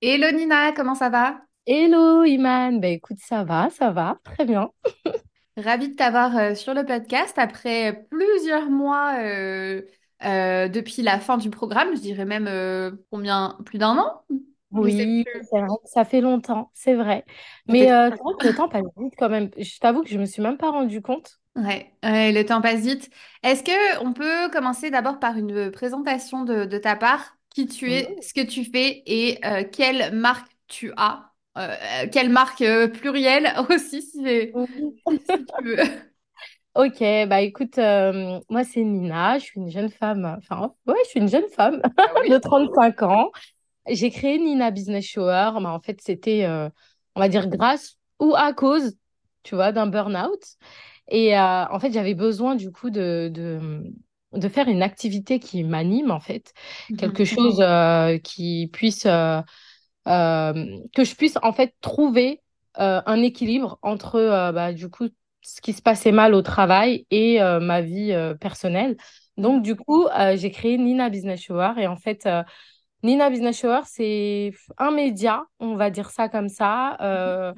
Hello Nina, comment ça va? Hello Iman, ben écoute, ça va, ça va, très bien. Ravie de t'avoir euh, sur le podcast après plusieurs mois euh, euh, depuis la fin du programme, je dirais même euh, combien, plus d'un an? Je sais Oui, plus. c'est vrai, ça fait longtemps, c'est vrai. Ça fait Mais trop euh, c'est vrai que le temps passe vite quand même. Je t'avoue que je me suis même pas rendu compte. Ouais, ouais, le temps passe vite. Est-ce que on peut commencer d'abord par une présentation de, de ta part, qui tu es, ce que tu fais et euh, quelle marque tu as? Euh, quelle marque euh, plurielle aussi, si, tu veux. Ok, bah écoute, euh, moi c'est Nina, je suis une jeune femme, enfin ouais, je suis une jeune femme Ah oui. de 35 ans. J'ai créé Nina Business Shower, mais en fait c'était, euh, on va dire, grâce ou à cause, tu vois, d'un burn-out. Et euh, en fait, j'avais besoin du coup de, de, de faire une activité qui m'anime, en fait, quelque Mhm. chose euh, qui puisse, euh, euh, que je puisse en fait trouver un équilibre entre bah, du coup ce qui se passait mal au travail et ma vie personnelle. Donc du coup, j'ai créé Nina Business Shower et en fait, Nina Business Shower, c'est un média, on va dire ça comme ça. Euh,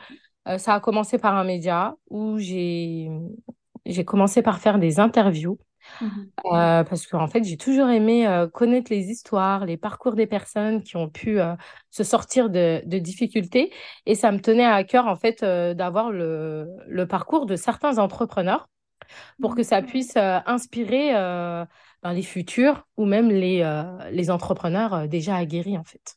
ça a commencé par un média où j'ai j'ai commencé par faire des interviews Mhm. euh, parce qu'en fait, j'ai toujours aimé euh, connaître les histoires, les parcours des personnes qui ont pu euh, se sortir de, de difficultés. Et ça me tenait à cœur, en fait, d'avoir le, le parcours de certains entrepreneurs pour que ça puisse inspirer ben, les futurs ou même les, les entrepreneurs déjà aguerris, en fait.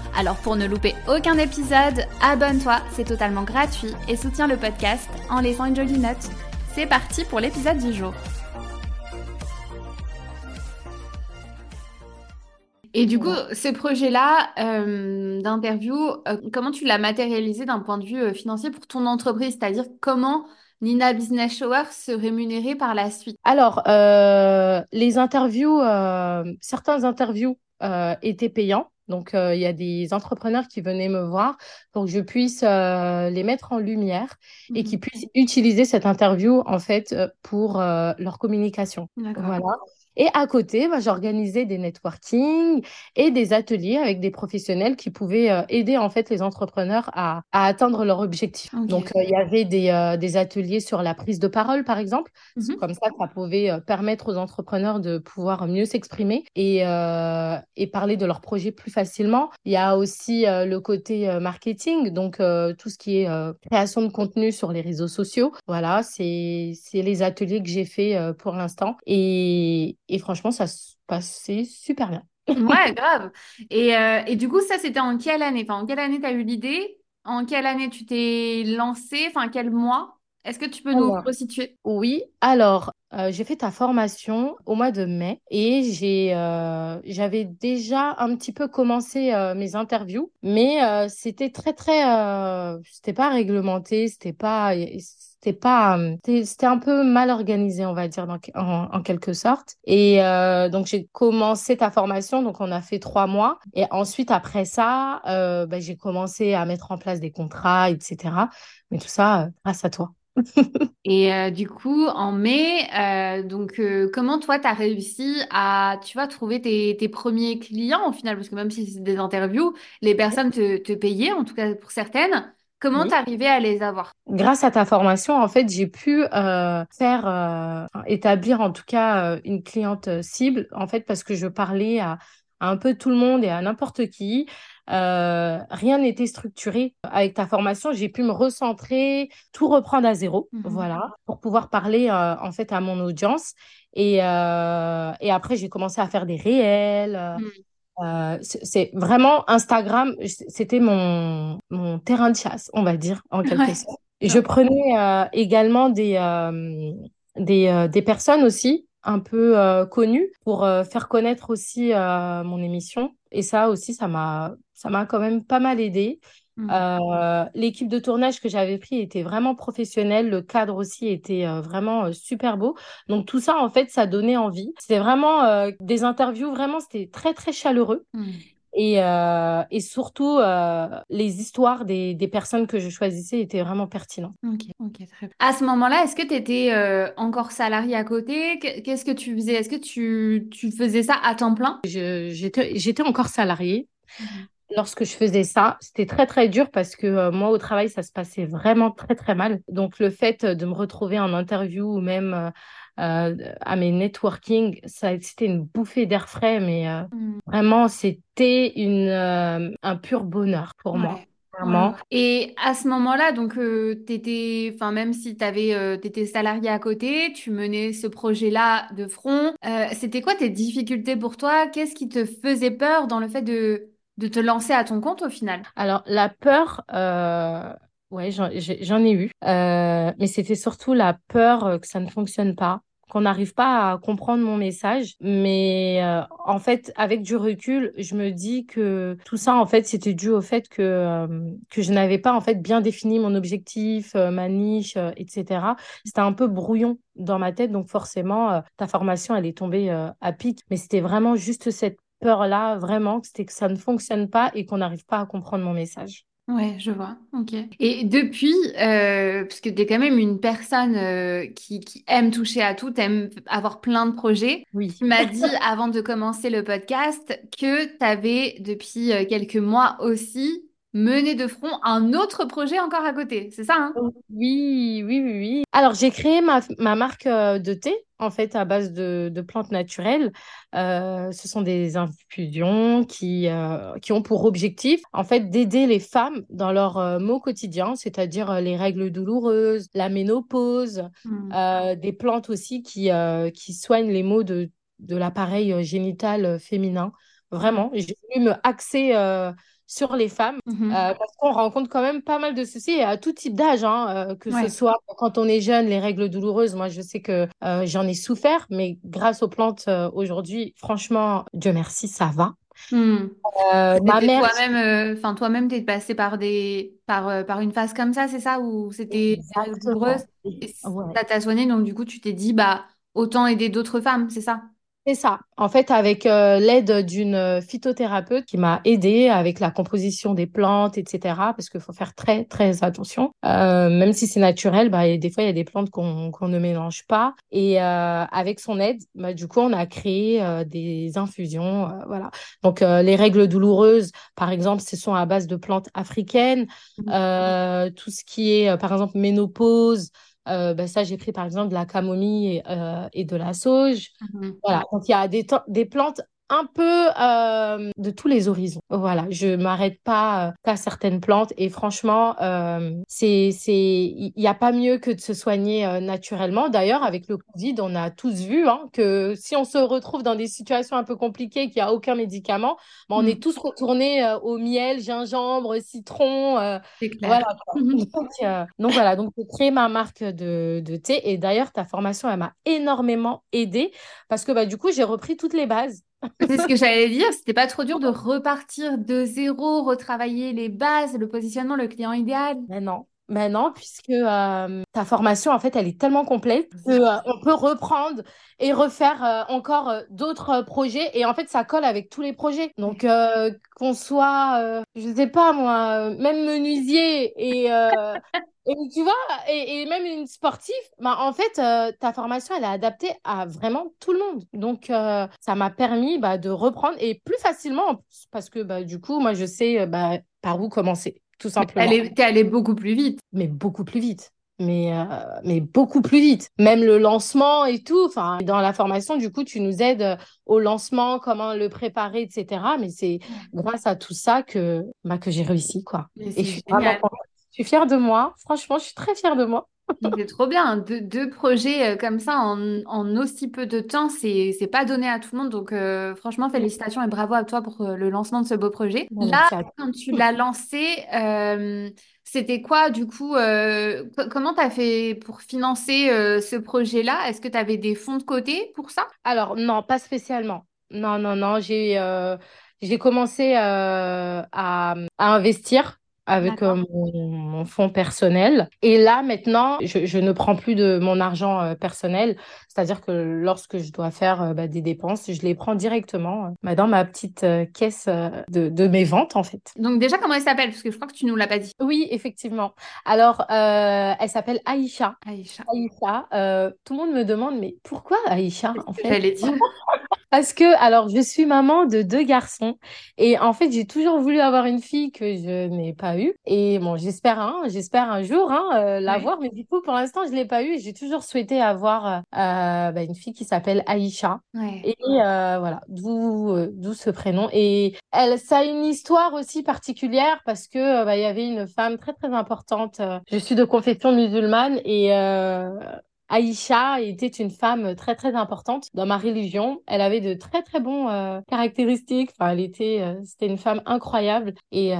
Alors pour ne louper aucun épisode, abonne-toi, c'est totalement gratuit et soutiens le podcast en laissant une jolie note. C'est parti pour l'épisode du jour. Et du coup, ce projet-là euh, d'interview, euh, comment tu l'as matérialisé d'un point de vue euh, financier pour ton entreprise? C'est-à-dire comment Nina Business Shower se rémunérait par la suite? Alors, les interviews, certains interviews étaient payants. Donc, euh, il y a des entrepreneurs qui venaient me voir pour que je puisse euh, les mettre en lumière et Mhm. qui puissent utiliser cette interview en fait euh, pour leur communication. Voilà. Et à côté, bah, j'organisais des networking et des ateliers avec des professionnels qui pouvaient euh, aider en fait les entrepreneurs à, à atteindre leur objectif. Donc, euh, il y avait des, euh, des ateliers sur la prise de parole, par exemple. Mhm. Comme ça, ça pouvait permettre aux entrepreneurs de pouvoir mieux s'exprimer et, et parler de leurs projets plus facilement. Il y a aussi le côté marketing, donc tout ce qui est création de contenu sur les réseaux sociaux. Voilà, c'est, les ateliers que j'ai fait pour l'instant. Et, et franchement, ça se passait super bien. Ouais, grave. Et, euh, et du coup, ça, c'était en quelle année? Enfin, en quelle année tu as eu l'idée? En quelle année tu t'es lancé? Enfin, quel mois? Est-ce que tu peux nous resituer? Oui, alors euh, j'ai fait ta formation au mois de mai et j'ai euh, j'avais déjà un petit peu commencé euh, mes interviews, mais euh, c'était très très euh, c'était pas réglementé, c'était pas c'était pas c'était un peu mal organisé on va dire en, en quelque sorte. Et donc j'ai commencé ta formation, donc on a fait trois mois et ensuite après ça bah, j'ai commencé à mettre en place des contrats, etc. Mais tout ça grâce à toi. Et euh, du coup, en mai, euh, donc euh, comment toi, tu as réussi à, tu vois, trouver tes, tes premiers clients au final? Parce que même si c'est des interviews, les personnes te, te payaient, en tout cas pour certaines. Comment Oui. t'arrivais à les avoir? Grâce à ta formation, en fait, j'ai pu euh, faire euh, établir en tout cas une cliente cible, en fait, parce que je parlais à, à un peu tout le monde et à n'importe qui. Euh, rien n'était structuré. Avec ta formation, j'ai pu me recentrer, tout reprendre à zéro, Mhm. voilà, pour pouvoir parler euh, en fait à mon audience. Et, euh, et après, j'ai commencé à faire des réels. euh, Mhm. euh, c'est vraiment Instagram, c'était mon, mon terrain de chasse, on va dire, en quelque Ouais. sorte. Je prenais euh, également des, euh, des, euh, des personnes aussi un peu connu pour faire connaître aussi mon émission. Et ça aussi, ça m'a, ça m'a quand même pas mal aidé. Mmh. Euh, l'équipe de tournage que j'avais pris était vraiment professionnelle, le cadre aussi était euh, vraiment euh, super beau. Donc tout ça, en fait, ça donnait envie. C'était vraiment des interviews, vraiment, c'était très, très chaleureux. Mmh. Et, et surtout, les histoires des, des, personnes que je choisissais étaient vraiment pertinentes. Ok, ok, très bien. À ce moment-là, est-ce que tu étais encore salarié à côté? Qu'est-ce que tu faisais? Est-ce que tu, tu, faisais ça à temps plein? J'étais encore salariée. Mmh lorsque je faisais ça, c'était très très dur parce que euh, moi au travail ça se passait vraiment très très mal. Donc le fait de me retrouver en interview ou même euh, euh, à mes networking, ça c'était une bouffée d'air frais, mais mm. vraiment c'était une un pur bonheur pour moi. Vraiment. Et à ce moment-là, donc, t'étais, enfin, même si tu avais, t'étais salarié à côté, tu menais ce projet-là de front. c'était quoi tes difficultés pour toi? Qu'est-ce qui te faisait peur dans le fait de de te lancer à ton compte au final? Alors, la peur, euh, ouais, j'en ai eu. Euh, mais c'était surtout la peur euh, que ça ne fonctionne pas qu'on n'arrive pas à comprendre mon message. Mais en fait, avec du recul, je me dis que tout ça, en fait, c'était dû au fait que, que je n'avais pas, en fait, bien défini mon objectif, ma niche, etc. C'était un peu brouillon dans ma tête. Donc, forcément, ta formation, elle est tombée à pic. Mais c'était vraiment juste cette peur-là, vraiment, c'était que ça ne fonctionne pas et qu'on n'arrive pas à comprendre mon message. Ouais, je vois. Ok. Et depuis, euh, parce que tu es quand même une personne euh, qui, qui, aime toucher à tout, aime avoir plein de projets. Oui. Tu m'as dit avant de commencer le podcast que tu avais depuis euh, quelques mois aussi mener de front un autre projet encore à côté. C'est ça, hein? Oui, oui, oui, oui. Alors, j'ai créé ma, ma, marque euh, de thé, en fait, à base de, de plantes naturelles. Euh, ce sont des infusions qui, euh, qui ont pour objectif, en fait, d'aider les femmes dans leur mot quotidien, c'est-à-dire les règles douloureuses, la ménopause, mmh. des plantes aussi qui, qui soignent les maux de, de l'appareil génital féminin. Vraiment, j'ai voulu me axer sur les femmes, mmh euh, parce qu'on rencontre quand même pas mal de soucis à tout type d'âge, hein, euh, que ce soit quand on est jeune, les règles douloureuses. Moi, je sais que euh, j'en ai souffert, mais grâce aux plantes aujourd'hui, franchement, Dieu merci, ça va. Mmh. ma mère, toi-même, enfin toi-même, t'es passé par des, par, par une phase comme ça, c'est ça, où c'était douloureuse, ça t'a soigné, donc du coup, tu t'es dit, bah, autant aider d'autres femmes, c'est ça? C'est ça. En fait, avec euh, l'aide d'une euh, phytothérapeute qui m'a aidée avec la composition des plantes, etc. Parce qu'il faut faire très, très attention. Euh, même si c'est naturel, bah, des fois, il y a des plantes qu'on ne mélange pas. Et avec son aide, bah, du coup, on a créé des infusions. voilà. Donc, les règles douloureuses, par exemple, ce sont à base de plantes africaines. Mmh. tout ce qui est, par exemple, ménopause, euh, ben ça, j'ai pris par exemple de la camomille et, euh, et de la sauge. Mmh voilà, donc il y a des, des plantes un peu euh, de tous les horizons. Voilà, je m'arrête pas euh, qu'à certaines plantes et franchement, euh, c'est c'est il n'y a pas mieux que de se soigner euh, naturellement. D'ailleurs, avec le Covid, on a tous vu hein, que si on se retrouve dans des situations un peu compliquées, qu'il n'y a aucun médicament, ben, on mm. est tous retournés au miel, gingembre, citron. Voilà. donc, donc, voilà, donc j'ai créé ma marque de, de thé et d'ailleurs ta formation, elle m'a énormément aidée parce que bah, du coup, j'ai repris toutes les bases. C'est ce que j'allais dire. C'était pas trop dur de repartir de zéro, retravailler les bases, le positionnement, le client idéal. Mais non. Mais non, puisque euh, ta formation, en fait, elle est tellement complète qu'on euh, peut reprendre et refaire euh, encore d'autres projets. Et en fait, ça colle avec tous les projets. Donc, qu'on soit, je sais pas moi, même menuisier et et tu vois, et, même une sportive, bah, en fait, euh, ta formation, elle est adaptée à vraiment tout le monde. Donc, euh, ça m'a permis bah, de reprendre et plus facilement, parce que bah, du coup, moi, je sais euh, bah, par où commencer, tout simplement. Est, allée beaucoup plus vite. Mais beaucoup plus vite. Mais, mais beaucoup plus vite. Même le lancement et tout. Enfin, dans la formation, du coup, tu nous aides au lancement, comment le préparer, etc. Mais c'est grâce à tout ça que, bah, que j'ai réussi, quoi. et je suis vraiment je suis fière de moi. Franchement, je suis très fière de moi. C'est trop bien. Deux, deux projets euh, comme ça en, en aussi peu de temps, c'est, c'est pas donné à tout le monde. Donc, euh, franchement, félicitations et bravo à toi pour euh, le lancement de ce beau projet. Bon, Là, quand tu l'as lancé, euh, c'était quoi du coup euh, co- comment tu as fait pour financer ce projet-là? Est-ce que tu avais des fonds de côté pour ça? Alors, non, pas spécialement. Non, non, non. J'ai j'ai commencé à, à investir avec euh, mon, mon fonds personnel. Et là, maintenant, je, je ne prends plus de mon argent euh, personnel. C'est-à-dire que lorsque je dois faire euh, bah, des dépenses, je les prends directement bah, dans ma petite caisse de, de mes ventes, en fait. Donc déjà, comment elle s'appelle? Parce que je crois que tu nous l'as pas dit. Oui, effectivement. Alors, elle s'appelle Aïcha. Aïcha. Aïcha, tout le monde me demande, mais pourquoi Aïcha, en fait? j'allais dire? Parce que, alors, je suis maman de deux garçons et en fait, j'ai toujours voulu avoir une fille que je n'ai pas eue. Et bon, j'espère, hein, j'espère un jour hein, euh, Ouais. l'avoir, mais du coup, pour l'instant, je l'ai pas eue. J'ai toujours souhaité avoir euh, bah, une fille qui s'appelle Aïcha. Ouais. Et euh, voilà, d'où euh, d'où ce prénom. Et elle, ça a une histoire aussi particulière parce que euh, bah, il y avait une femme très très importante. je suis de confession musulmane et euh, Aïcha était une femme très très importante dans ma religion. Elle avait de très très bons euh, caractéristiques. Enfin, elle était, euh, c'était une femme incroyable et euh,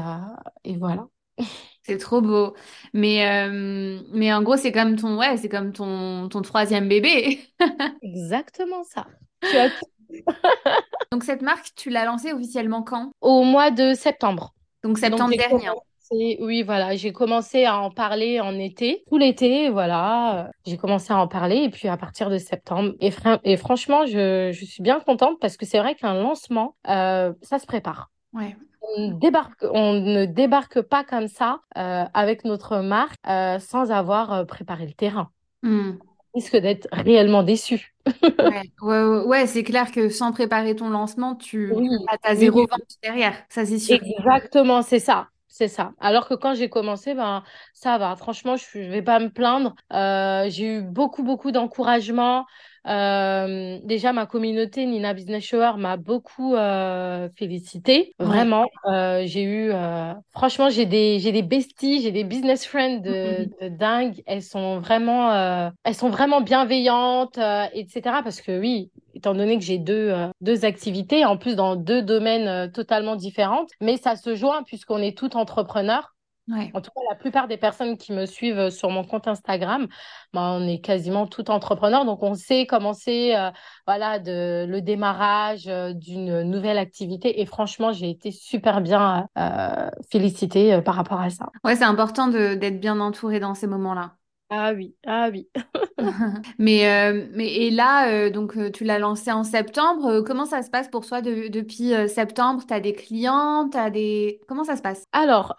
et voilà. C'est trop beau. Mais, euh, mais en gros, c'est comme ton, ouais, c'est comme ton, ton troisième bébé. Exactement ça. Tu as tout. Donc cette marque, tu l'as lancée officiellement quand? Au mois de septembre. Donc septembre dernier. Commencé, oui voilà, j'ai commencé à en parler en été, tout l'été, voilà, j'ai commencé à en parler et puis à partir de septembre. Et, fran- et franchement, je, je suis bien contente parce que c'est vrai qu'un lancement, euh, ça se prépare. Ouais. On débarque, on ne débarque pas comme ça euh, avec notre marque euh, sans avoir préparé le terrain. On risque d'être réellement déçu. Ouais, ouais, ouais, ouais, c'est clair que sans préparer ton lancement, tu Oui, as zéro oui, vente derrière, ça c'est sûr. Exactement, c'est ça. C'est ça. Alors que quand j'ai commencé, ben, ça va. Franchement, je ne vais pas me plaindre. Euh, j'ai eu beaucoup, beaucoup d'encouragement. Euh, déjà, ma communauté Nina Business Shower m'a beaucoup euh, félicité. Vraiment, Euh, j'ai eu, euh, franchement, j'ai des, j'ai des besties, j'ai des business friends de, de dingue. Elles sont vraiment, euh, elles sont vraiment bienveillantes, euh, etc. Parce que oui, étant donné que j'ai deux, euh, deux activités, en plus dans deux domaines euh, totalement différents, mais ça se joint puisqu'on est toutes entrepreneurs. Ouais. En tout cas, la plupart des personnes qui me suivent sur mon compte Instagram, ben, on est quasiment toutes entrepreneurs, donc on sait comment c'est, euh, voilà, de, le démarrage euh, d'une nouvelle activité. Et franchement, j'ai été super bien euh, félicitée euh, par rapport à ça. Ouais, c'est important d'être bien entouré dans ces moments-là. Ah oui, ah oui. Mais, euh, mais et là, euh, donc euh, tu l'as lancé en septembre. Comment ça se passe pour toi de- depuis euh, septembre? T'as des clients, des... Comment ça se passe? Alors,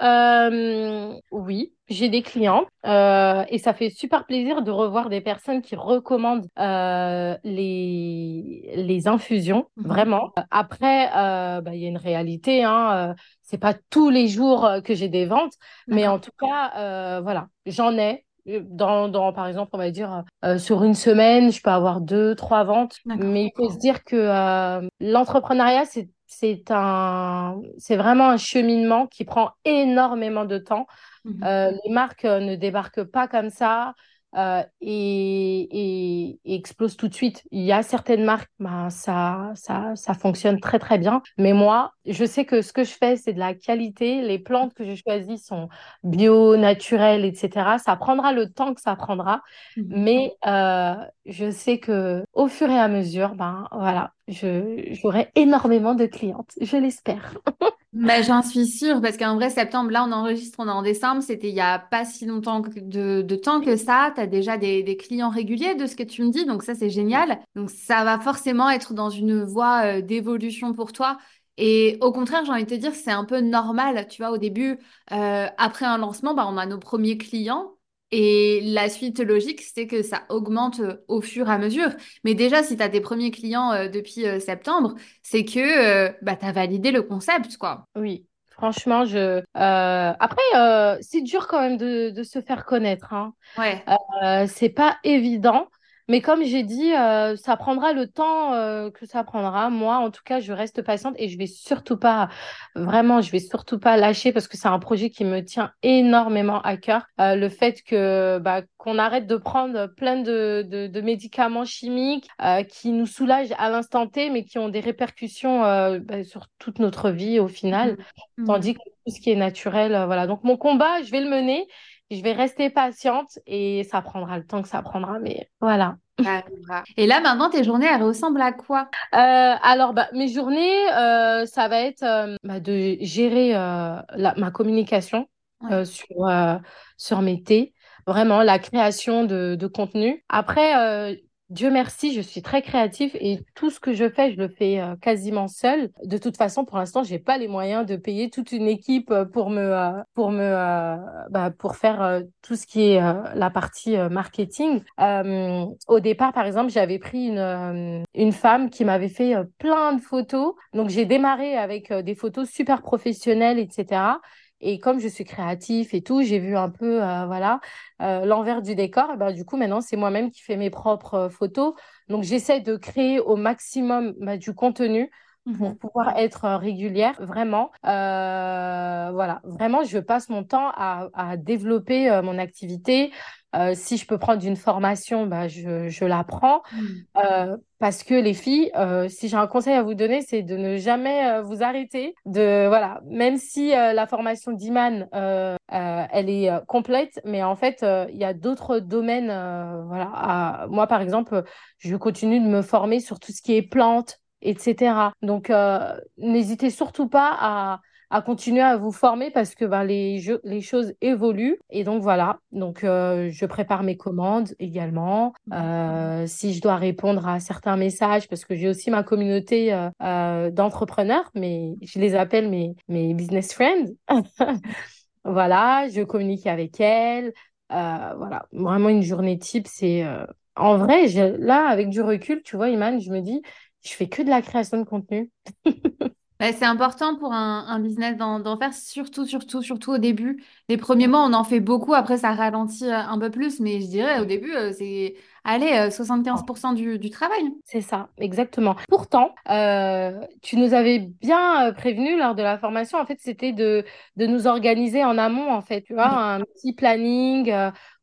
oui, j'ai des clients euh, et ça fait super plaisir de revoir des personnes qui recommandent euh, les, les infusions, Mhm. vraiment. Après, euh, bah, il y a une réalité, hein, c'est pas tous les jours que j'ai des ventes, mais en tout cas, voilà, j'en ai. Dans, dans, par exemple, on va dire, euh, sur une semaine, je peux avoir deux, trois ventes, mais il faut se dire que euh, l'entrepreneuriat, c'est c'est un, c'est vraiment un cheminement qui prend énormément de temps. Mhm. Euh, les marques euh, ne débarquent pas comme ça euh, et, et, et explosent tout de suite. Il y a certaines marques, ben, ça, ça, ça fonctionne très très bien. Mais moi, je sais que ce que je fais, c'est de la qualité. Les plantes que je choisis sont bio, naturelles, etc. Ça prendra le temps que ça prendra. Mhm. Mais euh, je sais que au fur et à mesure, ben voilà, j'aurai énormément de clientes. Je l'espère. Bah, j'en suis sûre, parce qu'en vrai, septembre, là, on enregistre, on est en décembre, c'était il y a pas si longtemps que- de, de temps que ça. Tu as déjà des, des clients réguliers de ce que tu me dis, donc ça, c'est génial. Donc, ça va forcément être dans une voie euh, d'évolution pour toi. Et au contraire, j'ai envie de te dire, c'est un peu normal. Tu vois, au début, euh, après un lancement, bah, on a nos premiers clients. Et la suite logique, c'est que ça augmente euh, au fur et à mesure. Mais déjà, si tu as tes premiers clients euh, depuis euh, septembre, c'est que euh, bah, tu as validé le concept, quoi. Oui, franchement, je. Après, c'est dur quand même de, de se faire connaître, hein. Ouais. C'est pas évident, Mais comme j'ai dit, euh, ça prendra le temps euh, que ça prendra. Moi, en tout cas, je reste patiente et je vais surtout pas, vraiment, je vais surtout pas lâcher parce que c'est un projet qui me tient énormément à cœur. Euh, le fait que bah, qu'on arrête de prendre plein de, de, de médicaments chimiques qui nous soulagent à l'instant T, mais qui ont des répercussions bah, sur toute notre vie au final. Mmh. Tandis que tout ce qui est naturel, voilà. Donc mon combat, je vais le mener je vais rester patiente et ça prendra le temps que ça prendra, mais voilà. Et là, maintenant, tes journées, elles ressemblent à quoi? Euh, Alors, bah, mes journées, euh, ça va être euh, bah, de gérer ma communication sur, sur mes thés, vraiment la création de, de contenu. Après, Dieu merci, je suis très créative et tout ce que je fais, je le fais euh, quasiment seule. De toute façon, pour l'instant, j'ai pas les moyens de payer toute une équipe euh, pour me euh, pour me bah, pour faire tout ce qui est la partie marketing. au départ, par exemple, j'avais pris une une femme qui m'avait fait plein de photos. Donc j'ai démarré avec des photos super professionnelles, etc. Et comme je suis créatif et tout, j'ai vu un peu, euh, voilà, euh, l'envers du décor. Et ben, du coup, maintenant, c'est moi-même qui fais mes propres euh, photos. Donc, j'essaie de créer au maximum bah, du contenu pour mhm. pouvoir être régulière, vraiment. voilà, vraiment, je passe mon temps à, à développer mon activité, euh, si je peux prendre une formation, bah, je, je la prends. Mm. Euh, parce que les filles, euh, si j'ai un conseil à vous donner, c'est de ne jamais vous arrêter. De voilà, même si la formation d'Iman, elle est complète, mais en fait, il y a d'autres domaines. voilà, moi par exemple, je continue de me former sur tout ce qui est plantes, etc. Donc, n'hésitez surtout pas à à continuer à vous former parce que ben, les, les choses évoluent. Et donc voilà, donc euh, je prépare mes commandes également. Euh, si je dois répondre à certains messages, parce que j'ai aussi ma communauté euh, d'entrepreneurs, mais je les appelle mes, mes business friends. voilà, je communique avec elles. voilà, vraiment une journée type, c'est... En vrai, là, avec du recul, tu vois, Iman, je me dis, je fais que de la création de contenu. C'est important pour un, business d'en faire, surtout, surtout, surtout au début. Les premiers mois, on en fait beaucoup, après ça ralentit euh, un peu plus, mais je dirais au début, euh, c'est allez, 75% euh, du, travail. C'est ça, exactement. Pourtant, tu nous avais bien prévenu lors de la formation, en fait, c'était de, de nous organiser en amont, en fait, tu vois, un petit planning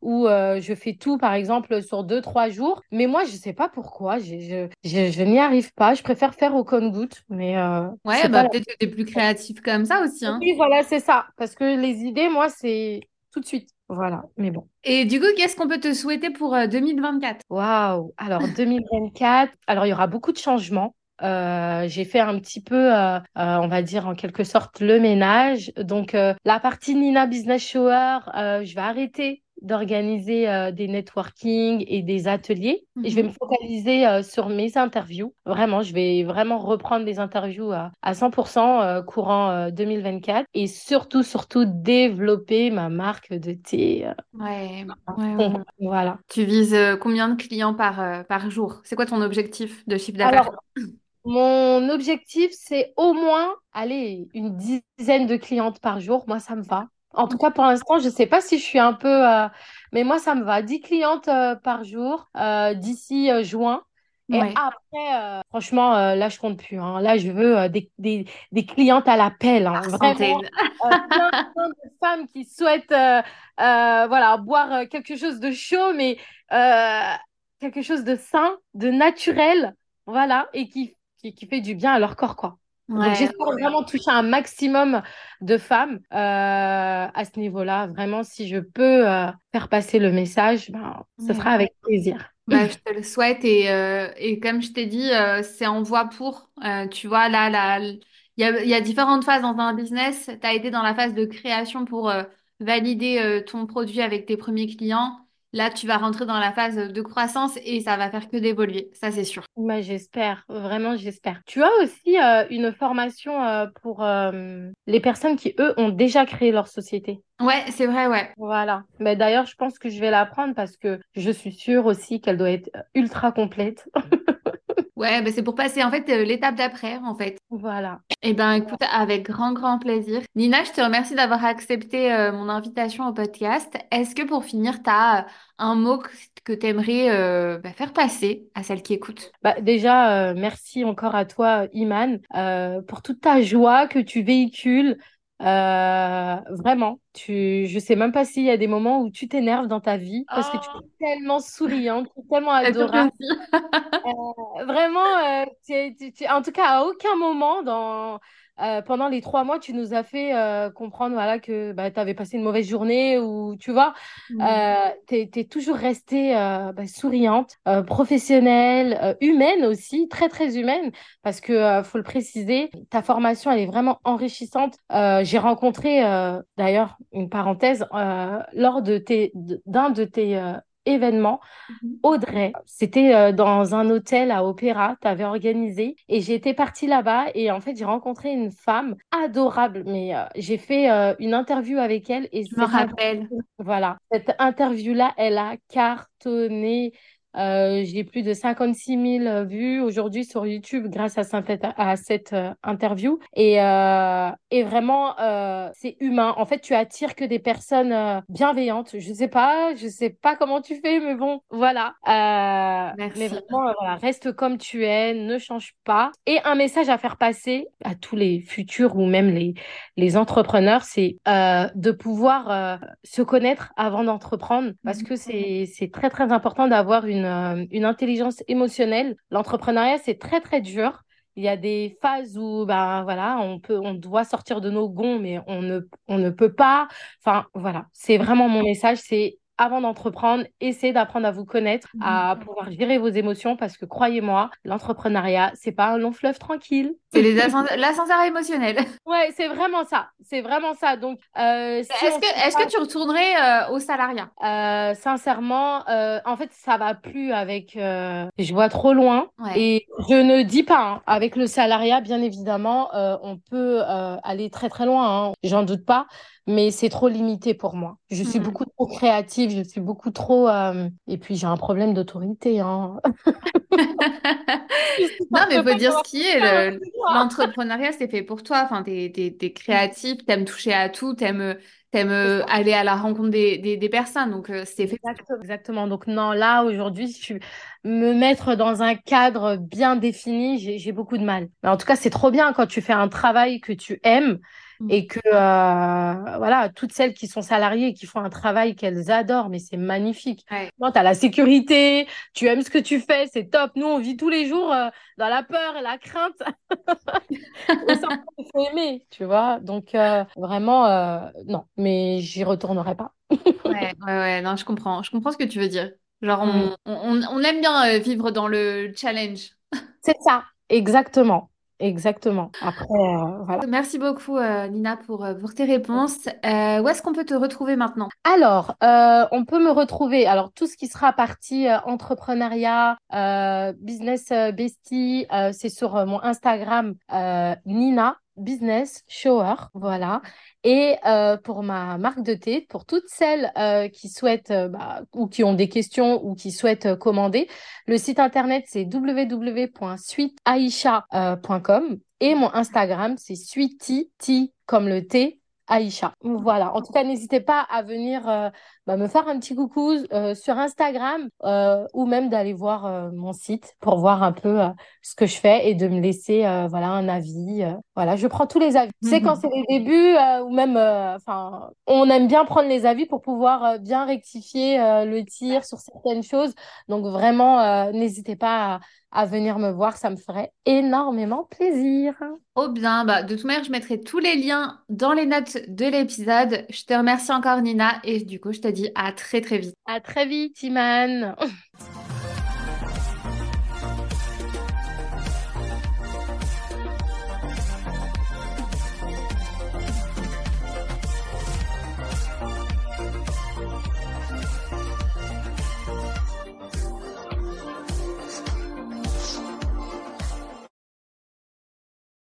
où je fais tout, par exemple, sur deux, trois jours. Mais moi, je sais pas pourquoi, je, je, je, n'y arrive pas. Je préfère faire au compte-goutte, mais... ouais, bah, peut-être que tu es plus créatif comme ça aussi. Hein. Oui, voilà, c'est ça. Parce que les idées, moi, c'est tout de suite. Voilà, mais bon. Et du coup, qu'est-ce qu'on peut te souhaiter pour 2024 euh, Waouh Alors 2024, alors il y aura beaucoup de changements. Euh, j'ai fait un petit peu, euh, on va dire en quelque sorte, le ménage. Donc la partie Nina Business Shower, je vais arrêter d'organiser euh, des networking et des ateliers. Et je vais mhm. me focaliser euh, sur mes interviews. Vraiment, je vais vraiment reprendre des interviews à, à 100% euh, courant 2024 et surtout, surtout développer ma marque de thé. Ouais, Voilà. Tu vises combien de clients par, par jour? C'est quoi ton objectif de chiffre d'affaires? Mon objectif, c'est au moins, allez, une dizaine de clientes par jour. Moi, ça me va. En tout cas, pour l'instant, je ne sais pas si je suis un peu... euh, mais moi, ça me va. 10 clientes euh, par jour euh, d'ici juin. Et après, franchement, là, je compte plus. hein. Là, je veux des, des, des clientes à l'appel. hein. Vraiment, plein, plein de femmes qui souhaitent voilà, boire quelque chose de chaud, mais quelque chose de sain, de naturel, voilà, et qui, qui, qui fait du bien à leur corps, quoi. Donc, j'espère vraiment toucher un maximum de femmes euh, à ce niveau-là. Vraiment, si je peux euh, faire passer le message, ben, ce sera avec plaisir. Bah, je te le souhaite et, euh, et comme je t'ai dit, c'est en voie pour. tu vois, là, là, il y a, y a différentes phases dans un business. Tu as été dans la phase de création pour valider ton produit avec tes premiers clients. Là, tu vas rentrer dans la phase de croissance et ça va faire que d'évoluer, ça c'est sûr. Bah, j'espère, vraiment j'espère. Tu as aussi euh, une formation euh, pour euh, les personnes qui, eux, ont déjà créé leur société. Ouais, c'est vrai, ouais. Voilà. Mais d'ailleurs, je pense que je vais la prendre parce que je suis sûre aussi qu'elle doit être ultra complète. Ouais, bah c'est pour passer en fait euh, l'étape d'après, en fait. Voilà. Eh ben, écoute, avec grand, grand plaisir. Nina, je te remercie d'avoir accepté euh, mon invitation au podcast. Est-ce que pour finir, tu as un mot que tu aimerais bah, faire passer à celles qui écoutent? Bah, déjà, euh, merci encore à toi, Iman, euh, pour toute ta joie que tu véhicules. Euh, vraiment, tu, je sais même pas s'il y a des moments où tu t'énerves dans ta vie parce que tu Oh, es tellement souriante, tu es tellement ça adorable. plaisir. Vraiment, euh, tu- tu- tu- en tout cas, à aucun moment dans, euh, pendant les trois mois, tu nous as fait euh, comprendre voilà, que bah, tu avais passé une mauvaise journée ou tu vois, Mm. euh, tu es, toujours restée euh, bah, souriante, euh, professionnelle, euh, humaine aussi, très très humaine, parce que euh, faut le préciser, ta formation, elle est vraiment enrichissante. Euh, j'ai rencontré, euh, d'ailleurs, une parenthèse, euh, lors de tes, d'un de tes événements, Mhm. Audrey. C'était euh, dans un hôtel à Opéra, tu avais organisé et j'étais partie là-bas et en fait j'ai rencontré une femme adorable mais euh, j'ai fait euh, une interview avec elle et Je me rappelle. voilà, cette interview-là, elle a cartonné. Euh, j'ai plus de 56 000 vues aujourd'hui sur YouTube grâce à cette, à cette euh, interview. Et, euh, et vraiment, euh, c'est humain. En fait, tu attires que des personnes euh, bienveillantes. Je sais pas, je sais pas comment tu fais, mais bon, voilà. Euh, mais Merci. vraiment, euh, voilà, reste comme tu es, ne change pas. Et un message à faire passer à tous les futurs ou même les, les entrepreneurs, c'est euh, de pouvoir euh, se connaître avant d'entreprendre parce Mhm. que c'est très, très important d'avoir une, euh, une intelligence émotionnelle. L'entrepreneuriat, c'est très, très dur. Il y a des phases où ben, voilà, on peut, on doit sortir de nos gonds, mais on ne, on ne peut pas. Enfin, voilà, c'est vraiment mon message, c'est avant d'entreprendre, essayez d'apprendre à vous connaître, à pouvoir gérer vos émotions parce que croyez-moi, l'entrepreneuriat, c'est pas un long fleuve tranquille. C'est l'ascenseur émotionnel. Ouais, c'est vraiment ça. C'est vraiment ça. Donc, euh, si Est-ce que, tu retournerais euh, au salariat? euh, sincèrement, euh, en fait, ça va plus avec. euh, je vois trop loin. Ouais. Et je ne dis pas, hein, avec le salariat, bien évidemment, euh, on peut euh, aller très très loin. hein, j'en doute pas. Mais c'est trop limité pour moi. Je suis Mhm. beaucoup trop créative. Je suis beaucoup trop. euh, Et puis j'ai un problème d'autorité. Hein. Non, mais faut dire ce qui est. quelqu'un le-. L'entrepreneuriat, c'est fait pour toi. Enfin, t'es, t'es, t'es créatif, t'aimes toucher à tout, t'aimes, t'aimes aller à la rencontre des, des, des personnes. Donc, euh, c'est fait. Exactement. Exactement. Donc non, là, aujourd'hui, je suis... me mettre dans un cadre bien défini, j'ai beaucoup de mal. Mais en tout cas, c'est trop bien quand tu fais un travail que tu aimes. Et que, euh, voilà, toutes celles qui sont salariées et qui font un travail qu'elles adorent, mais c'est magnifique. Ouais. Tu as la sécurité, tu aimes ce que tu fais, c'est top. Nous, on vit tous les jours euh, dans la peur et la crainte. Et ça, il faut aimer, tu vois. Donc, euh, vraiment, non, mais j'y retournerai pas. Ouais, ouais, ouais, non, je comprends. Je comprends ce que tu veux dire. Genre, Mm. on, on, aime bien vivre dans le challenge. C'est ça, exactement. Exactement. Après, euh, voilà. Merci beaucoup, euh, Nina, pour, euh, pour tes réponses. Euh, où est-ce qu'on peut te retrouver maintenant? Alors, euh, on peut me retrouver. Alors, tout ce qui sera partie euh, entrepreneuriat, euh, business bestie, euh, c'est sur mon Instagram euh, Nina Business Shower. Voilà. Et euh, pour ma marque de thé, pour toutes celles euh, qui souhaitent euh, bah, ou qui ont des questions ou qui souhaitent commander, le site internet c'est www.suiteaisha.com et mon Instagram c'est T comme le thé Aïcha. Voilà. En tout cas, n'hésitez pas à venir euh, bah, me faire un petit coucou euh, sur Instagram euh, ou même d'aller voir mon site pour voir un peu ce que je fais et de me laisser voilà un avis. voilà, je prends tous les avis. Tu sais, quand c'est les débuts ou même, enfin, on aime bien prendre les avis pour pouvoir bien rectifier le tir sur certaines choses. Donc vraiment, n'hésitez pas à, à venir me voir, ça me ferait énormément plaisir. Oh bien, bah, de toute manière, je mettrai tous les liens dans les notes de l'épisode. Je te remercie encore, Nina, et du coup, je te dis à très très vite. À très vite, Iman.